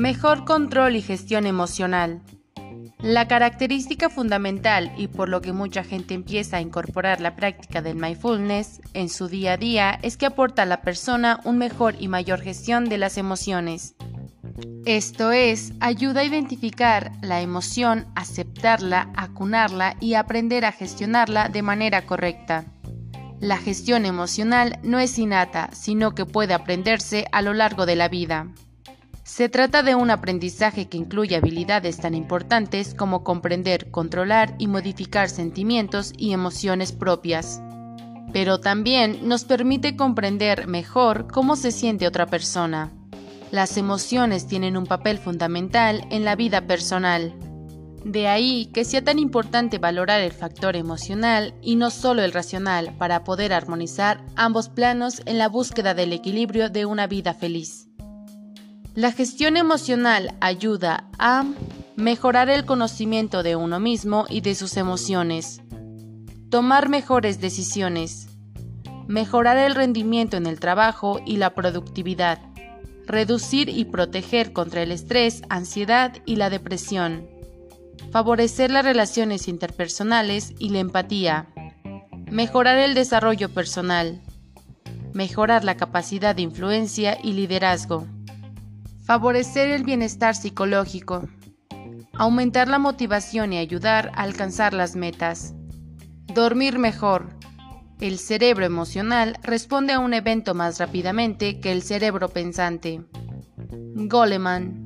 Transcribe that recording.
Mejor control y gestión emocional. La característica fundamental y por lo que mucha gente empieza a incorporar la práctica del mindfulness en su día a día es que aporta a la persona un mejor y mayor gestión de las emociones. Esto es, ayuda a identificar la emoción, aceptarla, acunarla y aprender a gestionarla de manera correcta. La gestión emocional no es innata, sino que puede aprenderse a lo largo de la vida. Se trata de un aprendizaje que incluye habilidades tan importantes como comprender, controlar y modificar sentimientos y emociones propias. Pero también nos permite comprender mejor cómo se siente otra persona. Las emociones tienen un papel fundamental en la vida personal. De ahí que sea tan importante valorar el factor emocional y no solo el racional para poder armonizar ambos planos en la búsqueda del equilibrio de una vida feliz. La gestión emocional ayuda a mejorar el conocimiento de uno mismo y de sus emociones, tomar mejores decisiones, mejorar el rendimiento en el trabajo y la productividad, reducir y proteger contra el estrés, ansiedad y la depresión, favorecer las relaciones interpersonales y la empatía, mejorar el desarrollo personal, mejorar la capacidad de influencia y liderazgo, favorecer el bienestar psicológico, aumentar la motivación y ayudar a alcanzar las metas, dormir mejor. El cerebro emocional responde a un evento más rápidamente que el cerebro pensante. Goleman